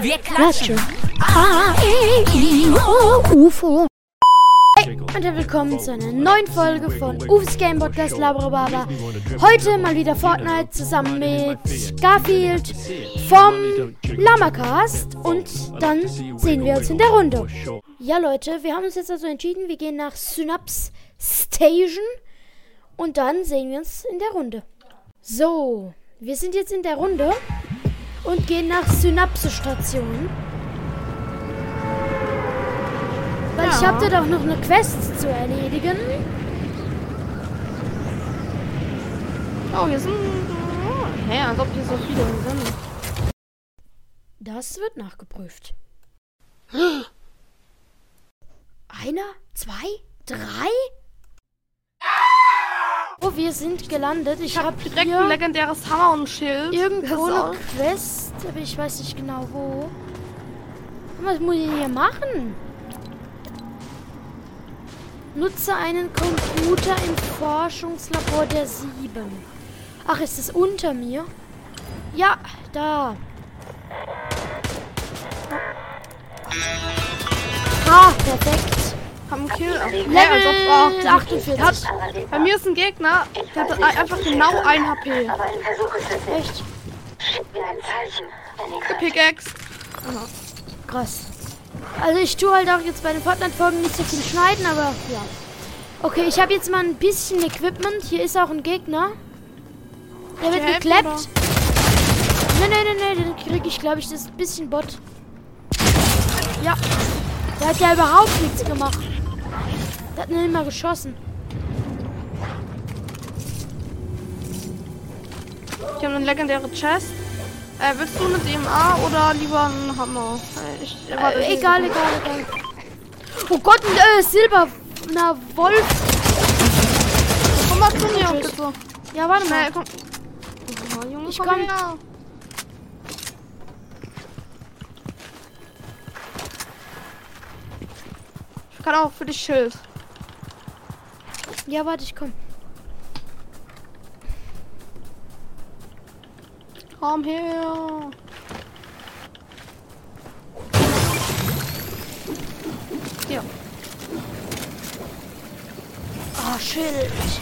Wir klatschen. A, E, I, O, UFO. Hey und willkommen zu einer neuen Folge von Ufs Game Podcast Labrababa. Heute mal wieder Fortnite zusammen mit Garfield vom Lamacast und dann sehen wir uns in der Runde. Ja Leute, wir haben uns jetzt also entschieden, wir gehen nach Synapse Station und dann sehen wir uns in der Runde. So, wir sind jetzt in der Runde und gehen nach Synapse Station. Weil ich Ja. habe da doch noch eine Quest zu erledigen. Oh, hier sind. Hä, als ob hier so viele sind. Das wird nachgeprüft. Einer, zwei, drei? Oh, wir sind gelandet. Ich, Ich hab habe direkt ein legendäres Hammer und ein Schild. irgendwo eine Quest, aber ich weiß nicht genau wo. Was muss ich hier machen? Nutze einen Computer im Forschungslabor der Sieben. Ach, ist es unter mir? Ja, da. Ah, perfekt. Hab einen Kill. Hä, Level als ob, oh, 48. hat, bei mir ist ein Gegner, der hat ein- einfach genau ein HP. Aber ein Versuch ist. Echt Schick mir ein Zeichen. Eine Karte. Pickaxe. krass. Also ich tue halt auch jetzt bei den Fortnite-Folgen nicht so viel schneiden, aber ja. Okay, ich habe jetzt mal ein bisschen Equipment. Hier ist auch ein Gegner. Der wird gekleppt. Nee, nee, nee, nee, den kriege ich, glaube ich. Das ist ein bisschen Bot. Ja. Der hat ja überhaupt nichts gemacht. Der hat nicht mal geschossen. Ich habe eine legendäre Chest. Äh, willst du eine DMA oder lieber einen Hammer? Äh, Ich, warte, Äh, egal, egal, egal. Oh Gott, ein äh, Silber. Na, Wolf. Komm mal zu mir, bitte. Ja, warte mal. Schnell, komm. Oh, Junge, Ich komm komm. her. Ich kann auch für dich Schild. Ja, warte, ich komm. Komm her. Hier. Ah, Schild.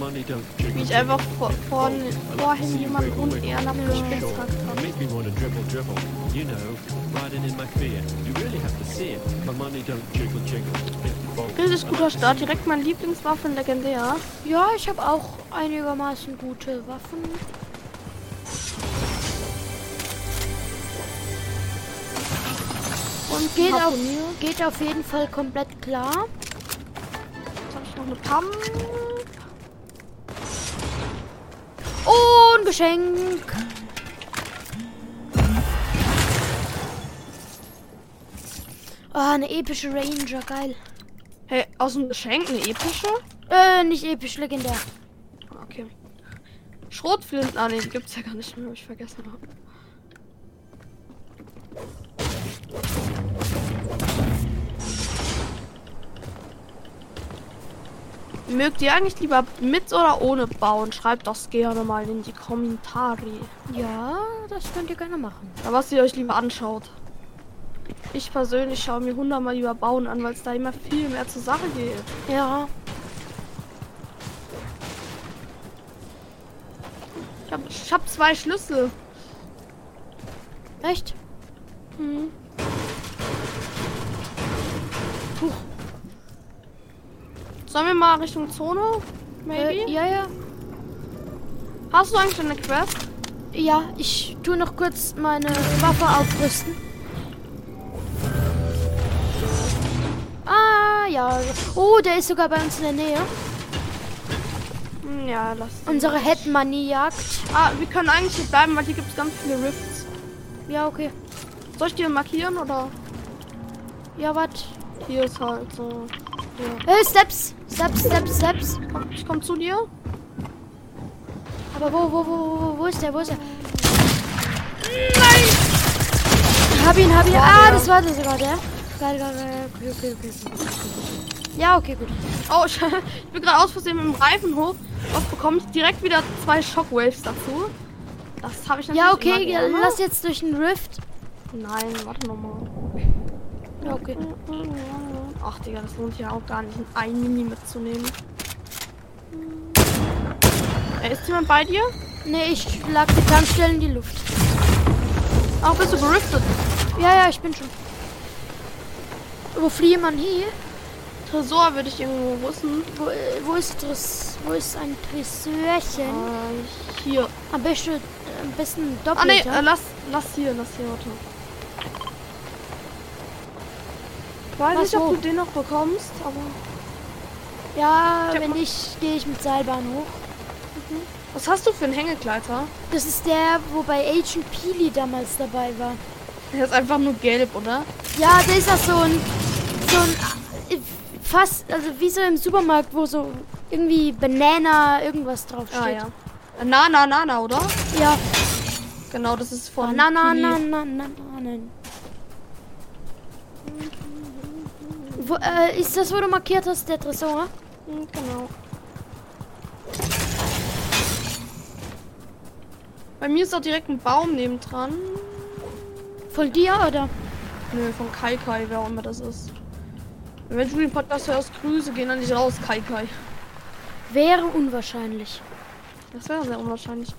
My money don't Wie ich einfach vor, vor, vorhin jemanden unehrenhaft gespitzt hat. Make me want to dribble, dribble. You know, riding in my fear. You really have to see it. My money don't jiggle, jiggle. It falls. Richtig guter Start. Direkt mein Lieblingswaffe legendär. Ja, ich habe auch einigermaßen gute Waffen. Und geht auf, geht auf jeden Fall komplett klar. Jetzt habe ich noch eine Pump. Und Geschenk. Ah, eine epische Ranger, geil. Hey, aus dem Geschenk eine epische? Äh, nicht episch, legendär. Okay. Schrotflinten. Ah, nee, die gibt's ja gar nicht mehr. Hab ich vergessen. Mögt ihr eigentlich lieber mit oder ohne bauen? Schreibt das gerne mal in die Kommentare. Ja, das könnt ihr gerne machen. Ja, was ihr euch lieber anschaut. Ich persönlich schaue mir hundertmal lieber bauen an, weil es da immer viel mehr zur Sache geht. Ja. Ich habe hab zwei Schlüssel. Echt? Hm. Sollen wir mal Richtung Zone? Maybe? Äh, ja, ja. Hast du eigentlich eine Quest? Ja, ich tue noch kurz meine Waffe aufrüsten. Ah, ja. Oh, der ist sogar bei uns in der Nähe. Hm, Ja, lass. Unsere Hetmanie-Jagd. Ah, wir können eigentlich hier bleiben, weil hier gibt es ganz viele Rifts. Ja, okay. Soll ich die markieren oder? Ja, wat? Hier ist halt so. Äh, Steps. Steps, Steps, Steps. Komm, ich komm zu dir. Aber wo, wo, wo, wo, wo ist der? Wo ist der? Nein! Hab ihn, hab ihn. Ah, das war der sogar der. Geil, geil, geil. Okay, okay, okay. Ja, okay, gut. Oh, ich, ich bin gerade aus Versehen mit dem Reifen hoch. Was bekomme ich direkt wieder zwei Shockwaves dazu? Das habe ich natürlich Ja, okay, ja, lass jetzt durch den Rift. Nein, warte nochmal. Ja, okay. Ach, Digga, das lohnt ja auch gar nicht, ein Mini mitzunehmen. Ey, ist jemand bei dir? Nee, ich lag die Tankstelle in die Luft. Ach, bist du geriftet? Ja, ja, ich bin schon. Wo fliehe man hier? Tresor würde ich irgendwo wissen. Wo, äh, wo ist das? Wo ist ein Tresorchen? Äh, hier. Am besten, am besten Ah, nee, doppelt. äh, lass, lass hier, lass hier, warte. Ich weiß Was, nicht, ob wo? du den noch bekommst, aber... ja, wenn nicht, gehe ich mit Seilbahn hoch. Was hast du für einen Hängegleiter? Das ist der, wo bei Agent Peely damals dabei war. Der ist einfach nur gelb, oder? Ja, der ist auch so ein, so ein, äh, fast, also wie so im Supermarkt, wo so irgendwie Banana irgendwas draufsteht. Ah, ja. Äh, Na, na, na, na, oder? Ja, Genau, das ist von na, na, Pili. na, na, na, na, nein. Wo, äh, ist das, wo du markiert hast, der Tresor? Hm, Genau. Bei mir ist auch direkt ein Baum nebendran. Von dir, oder? Nö, von Kai Kai, wer auch immer das ist. Wenn du den Podcast hörst, Grüße gehen an dich raus, Kai Kai. Wäre unwahrscheinlich. Das wäre sehr unwahrscheinlich.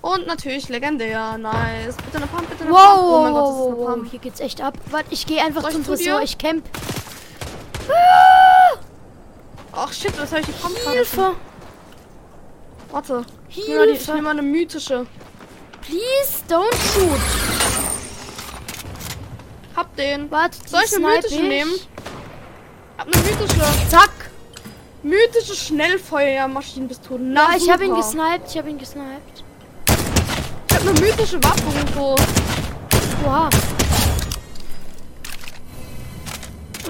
Und natürlich legendär. Nice. Bitte eine Pump, bitte eine Wow, Pump. Oh mein Gott, das ist eine Pump. hier geht's echt ab. Warte, ich gehe einfach Soll zum zu Tresor. Ich camp. Ach shit, das habe ich die Pump gerade. Hilfe! Warte. Ich nehme mal, die- ich Hilfe! nehme mal eine mythische. Please don't shoot. Hab den. Warte, Soll ich eine mythische ich. nehmen? Hab eine mythische. Zack! Mythische Schnellfeuermaschinenpistole. Na, Ja, ich habe ihn gesniped. Ich habe ihn gesniped. Ich habe eine mythische Waffe und so. Wow.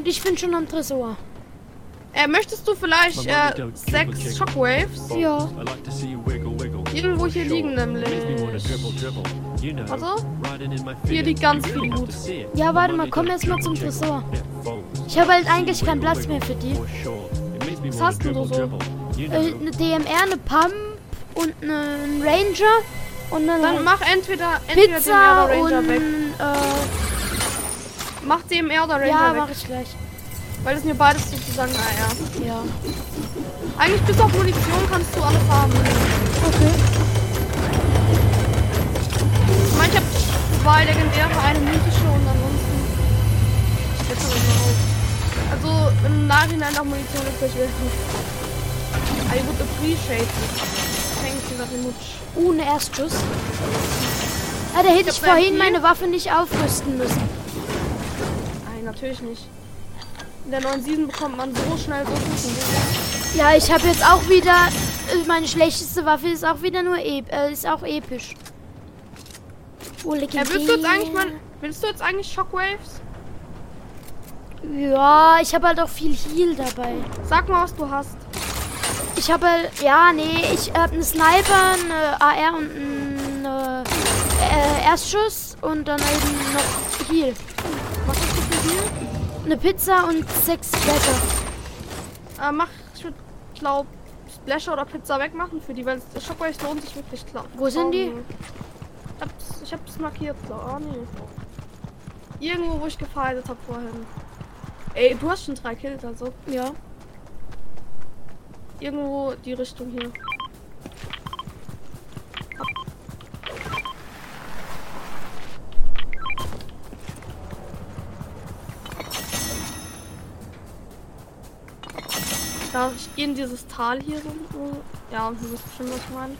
Ich bin schon am Tresor. Äh, möchtest du vielleicht äh, sechs. Shockwaves? Ja. Irgendwo hier liegen nämlich. Warte. Hier liegt ganz viel Loot. Ja, warte mal, komm erst mal zum. Tresor. Ich habe halt eigentlich keinen Platz mehr für die. Was hast du so? Äh, eine DMR, eine Pump und einen Ranger und eine Dann mach entweder, entweder Pizza DMR oder und Ranger weg. äh, Mach DMR oder Ranger ja, weg. mach ich gleich. Weil das mir beides sozusagen, naja. Ja. Eigentlich bis auf Munition kannst du alles haben. Okay. Ich meine, ich habe zwei legendäre, eine mythische und ansonsten. Jetzt mal auf. Also im Nachhinein noch Munition ist das wäre. I would appreciate it. Thank you very much. Ein Erstschuss. Ja, da hätte Ich ich vorhin ein meine Waffe nicht aufrüsten müssen. Natürlich nicht. In der neuen Season bekommt man so schnell so guten Ja, ich habe jetzt auch wieder. äh, Meine schlechteste Waffe ist auch wieder nur ep äh, ist auch episch. Oh, Ja, willst du jetzt eigentlich mal. Willst du jetzt eigentlich Shockwaves? Ja, ich habe halt auch viel Heal dabei. Sag mal, was du hast. Ich habe halt, ja, nee, ich habe einen Sniper, eine AR und einen äh, Erstschuss und dann eben noch Heal. Was hast du hier? Eine Pizza und sechs Blätter. Äh, mach, ich würde, glaub, Splasher oder Pizza wegmachen für die, weil es- Shockwaves lohnt sich wirklich klar. Wo sind die? Ich hab's, ich hab's markiert, glaub. Ah, nee. Irgendwo, wo ich gefeiert habe vorhin. Ey, du hast schon drei Kills, also. Ja. Irgendwo die Richtung hier. Ja, ich gehe in dieses Tal hier so. Ja, du wisst schon, was ich meine.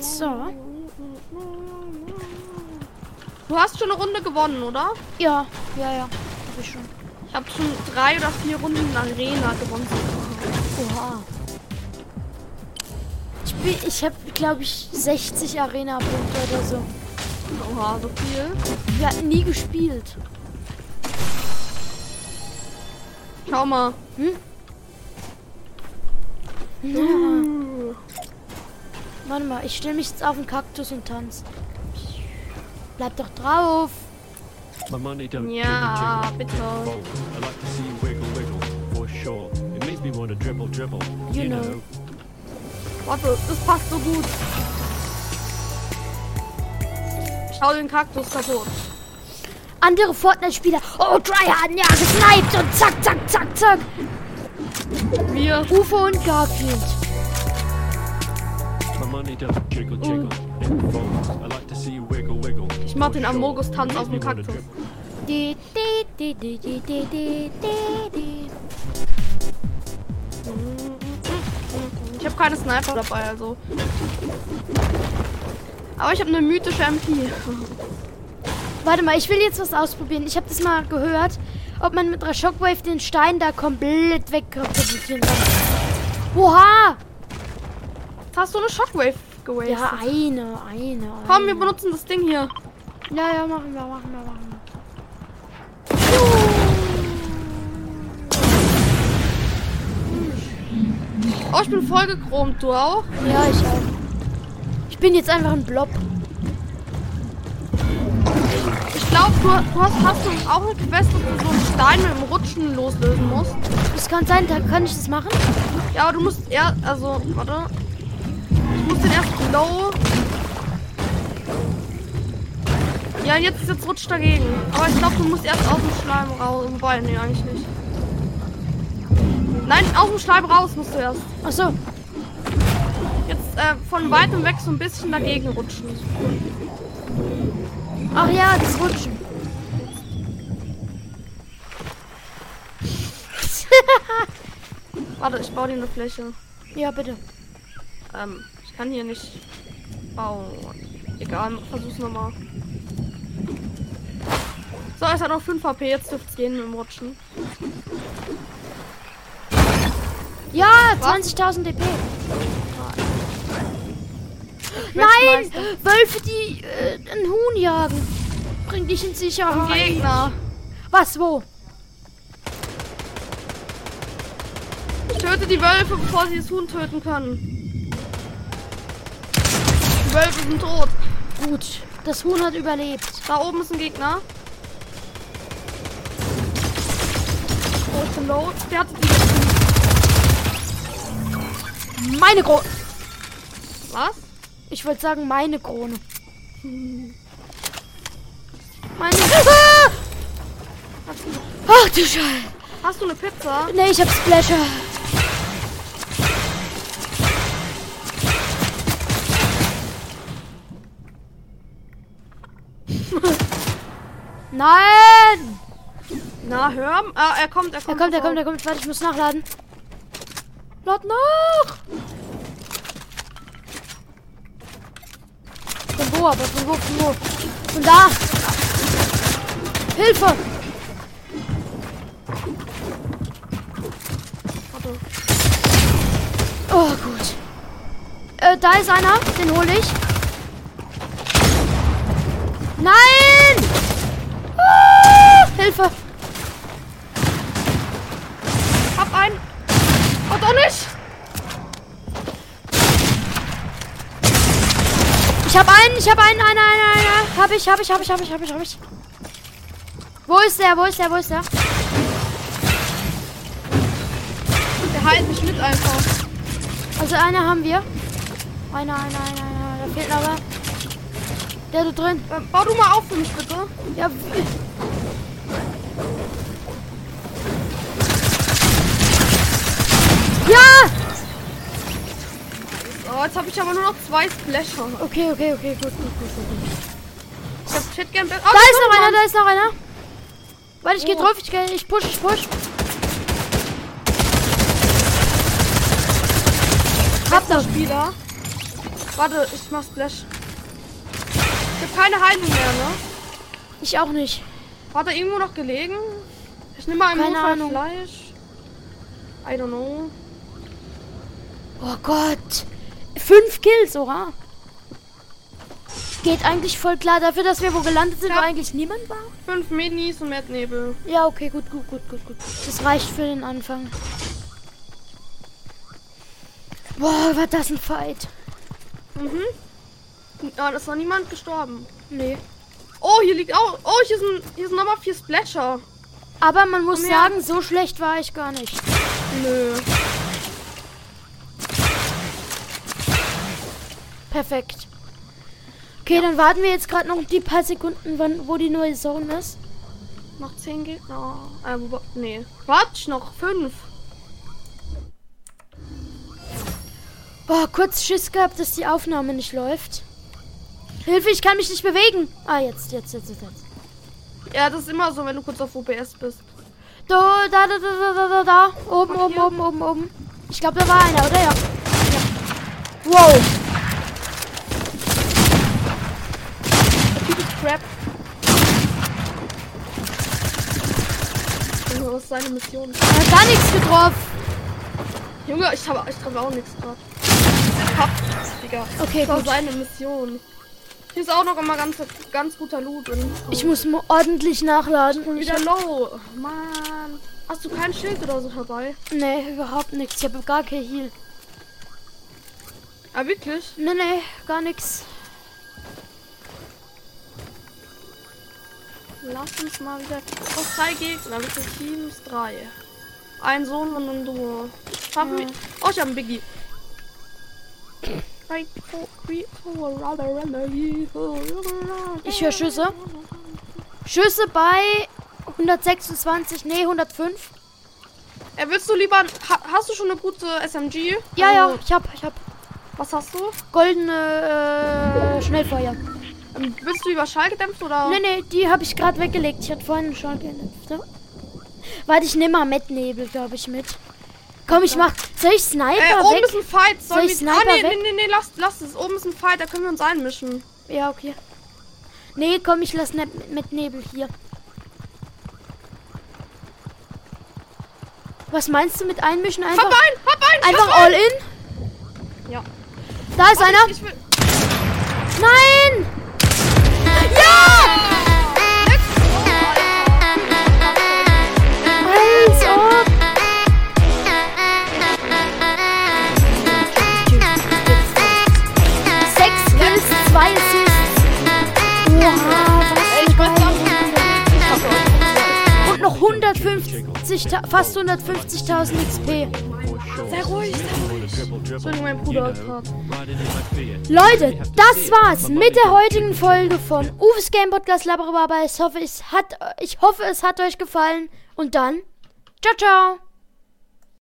So. Du hast schon eine Runde gewonnen, oder? Ja, ja, ja. Hab ich schon. Ich habe schon drei oder vier Runden in Arena gewonnen. Oha. Ich, bin, ich habe, glaube ich, 60 Arena-Punkte oder so. Oha, so viel. Wir hatten nie gespielt. Schau mal. Hm? Ja. Uh. Warte mal, ich stelle mich jetzt auf den Kaktus und tanz. Bleib doch drauf. Ja, bitte. You know. Warte, das passt so gut. Schau den Kaktus kaputt andere Fortnite-Spieler. Oh, Dryharden, ja, gesniped und zack, zack, zack, zack. Wir. Ufo und Garfield. Ich mach den Amogus-Tanz auf dem Kaktus. Ich habe keine Sniper dabei, also. Aber ich habe eine mythische MP. Warte mal, ich will jetzt was ausprobieren. Ich habe das mal gehört, ob man mit einer Shockwave den Stein da komplett wegkatapultieren kann. Oha! Hast du eine Shockwave gewastet? Ja, eine, eine. Komm, wir eine. benutzen das Ding hier. Ja, ja, machen wir, machen wir, machen wir. Oh, ich bin voll gechromt. Du auch? Ja, ich auch. Ich bin jetzt einfach ein Blob. Du, du hast, hast du auch eine Quest, wo du so einen Stein mit dem Rutschen loslösen musst. Das kann sein, da kann ich das machen. Ja, aber du musst eher, also, warte. Ich muss den erst low. Ja, jetzt, jetzt rutscht dagegen. Aber ich glaube, du musst erst aus dem Schleim raus. Wobei, nee, eigentlich nicht. Nein, aus dem Schleim raus musst du erst. Ach so. Jetzt äh, von weitem weg so ein bisschen dagegen rutschen. Ach ja, das Rutschen. Warte, ich baue dir eine Fläche. ja, bitte. Ähm, ich kann hier nicht bauen. Egal, versuch's nochmal. So, es hat noch 5 HP, jetzt dürft's gehen mit dem Rutschen. Ja, Was? 20.000 DP. Nein! Wölfe, die äh, ein Huhn jagen. Bring dich in Sicherheit. Gegner. Was, wo? Töte die Wölfe, bevor sie das Huhn töten können. Die Wölfe sind tot. Gut, das Huhn hat überlebt. Da oben ist ein Gegner. Oh, ich bin low. Der hat die. Meine Krone. Was? Ich wollte sagen, meine Krone. Meine. Ah! Ach du Scheiße. Hast du eine Pizza? Nee, ich hab Splasher. Nein! Na, hör. Ah, er kommt, er Er kommt. kommt, er kommt, er kommt. Warte, ich muss nachladen. Lad nach! Von wo, aber von wo, von wo? Von da! Hilfe! Oh, gut. Äh, da ist einer. Den hole ich. Hilfe! Hab einen. Oh, doch nicht. Ich habe einen, ich habe einen, einer, einer, einer. Hab ich, hab ich, hab ich, hab ich, hab ich, hab ich. Wo ist der? Wo ist der? Wo ist der? Der heilt mich mit einfach. Also einer haben wir. Einer, einer, einer, einer. Da fehlt noch aber. Der da drin. Äh, bau du mal auf für mich, bitte. Ja. Ja! Oh, jetzt habe ich aber nur noch zwei Splasher. Okay, okay, okay, gut, gut, gut, gut. Ich hab Shitgame. Oh, Da ist noch einer, da ist noch einer. Warte, ich gehe Wo? drauf, ich, geh, ich push, ich push. Hab das. Spieler. Warte, ich mach Splash. Ich hab keine Heilung mehr, ne? Ich auch nicht. Hat er irgendwo noch gelegen? Ich nehme mal Keine Notfall Ahnung. Fleisch. I don't know. Oh Gott. Fünf Kills, oder? Geht eigentlich voll klar dafür, dass wir wo gelandet sind, Ja. wo eigentlich niemand war. Fünf Minis und Erdnebel. Ja, okay, gut, gut, gut, gut, gut. Das reicht für den Anfang. Boah, war das ein Fight. Mhm. Ja, da ist noch niemand gestorben. Nee. Oh, hier liegt auch. Oh, hier sind, hier sind nochmal vier Splasher. Aber man muss Komm her. sagen, so schlecht war ich gar nicht. Nö. Perfekt. Okay, Okay, dann warten wir jetzt gerade noch die paar Sekunden, wann, wo die neue Zone ist. Noch 10 Gegner. Äh, wo, nee. Quatsch, noch 5. Boah, kurz Schiss gehabt, dass die Aufnahme nicht läuft. Hilfe, ich kann mich nicht bewegen. Ah, jetzt, jetzt, jetzt, jetzt. jetzt. Ja, das ist immer so, wenn du kurz auf OBS bist. Da, da, da, da, da, da, da. Oben, oben, oben, oben, oben. Ich glaube, da war einer, oder? Ja. ja. Wow. Der Typ ist Crap. Junge, was ist seine Mission? Er hat gar nichts getroffen. Junge, ich habe ich treffe auch nichts. Hab, Digga. Okay, Das war gut. seine Mission. Hier ist auch noch immer ganz, ganz guter Loot. Und Ich muss ordentlich nachladen. Und wieder hab, low. Mann. Hast du kein Schild oder so dabei? nee, überhaupt nichts. Ich habe gar kein Heal. Ah, wirklich? Nee, nee, gar nichts. Lass uns mal wieder. Oh, drei Gegner, viele Teams? Drei. Ein Sohn und ein Duo. Schaffen wir. Oh, ich habe einen Biggie. Ich höre Schüsse. Schüsse bei 126, nee, 105. Äh, willst du lieber. Ha, hast du schon eine gute SMG? Ja, Also, ja, ich hab, ich hab Was hast du? goldene äh, Schnellfeuer. Ähm, willst du lieber Schall gedämpft oder? Nee, nee, die habe ich gerade weggelegt. Ich hatte vorhin schon gedämpft. Ja. Warte, ich nehme mal Metnebel, glaube ich, mit. Komm, ich mach. Soll ich Sniper Äh, oben weg? ist ein Fight. Soll Sollen ich. Ah, Sniper nee, weg? nee, nee, nee, lass, lass es. Oben ist ein Fight, da können wir uns einmischen. Ja, okay. Nee, komm, ich lass ne mit Nebel hier. Was meinst du mit einmischen? Einfach, Hab ein, hab ein, einfach all in? Ja. Da ist einer. Ich, ich. Nein! Ja! Fast 150.000 XP. Sei ruhig, sei ruhig. Entschuldigung, mein Bruder. Leute, das war's mit der heutigen Folge von Uwe's Game Podcast Labrababa. Ich hoffe, es hat, ich hoffe, es hat euch gefallen. Und dann, ciao, ciao.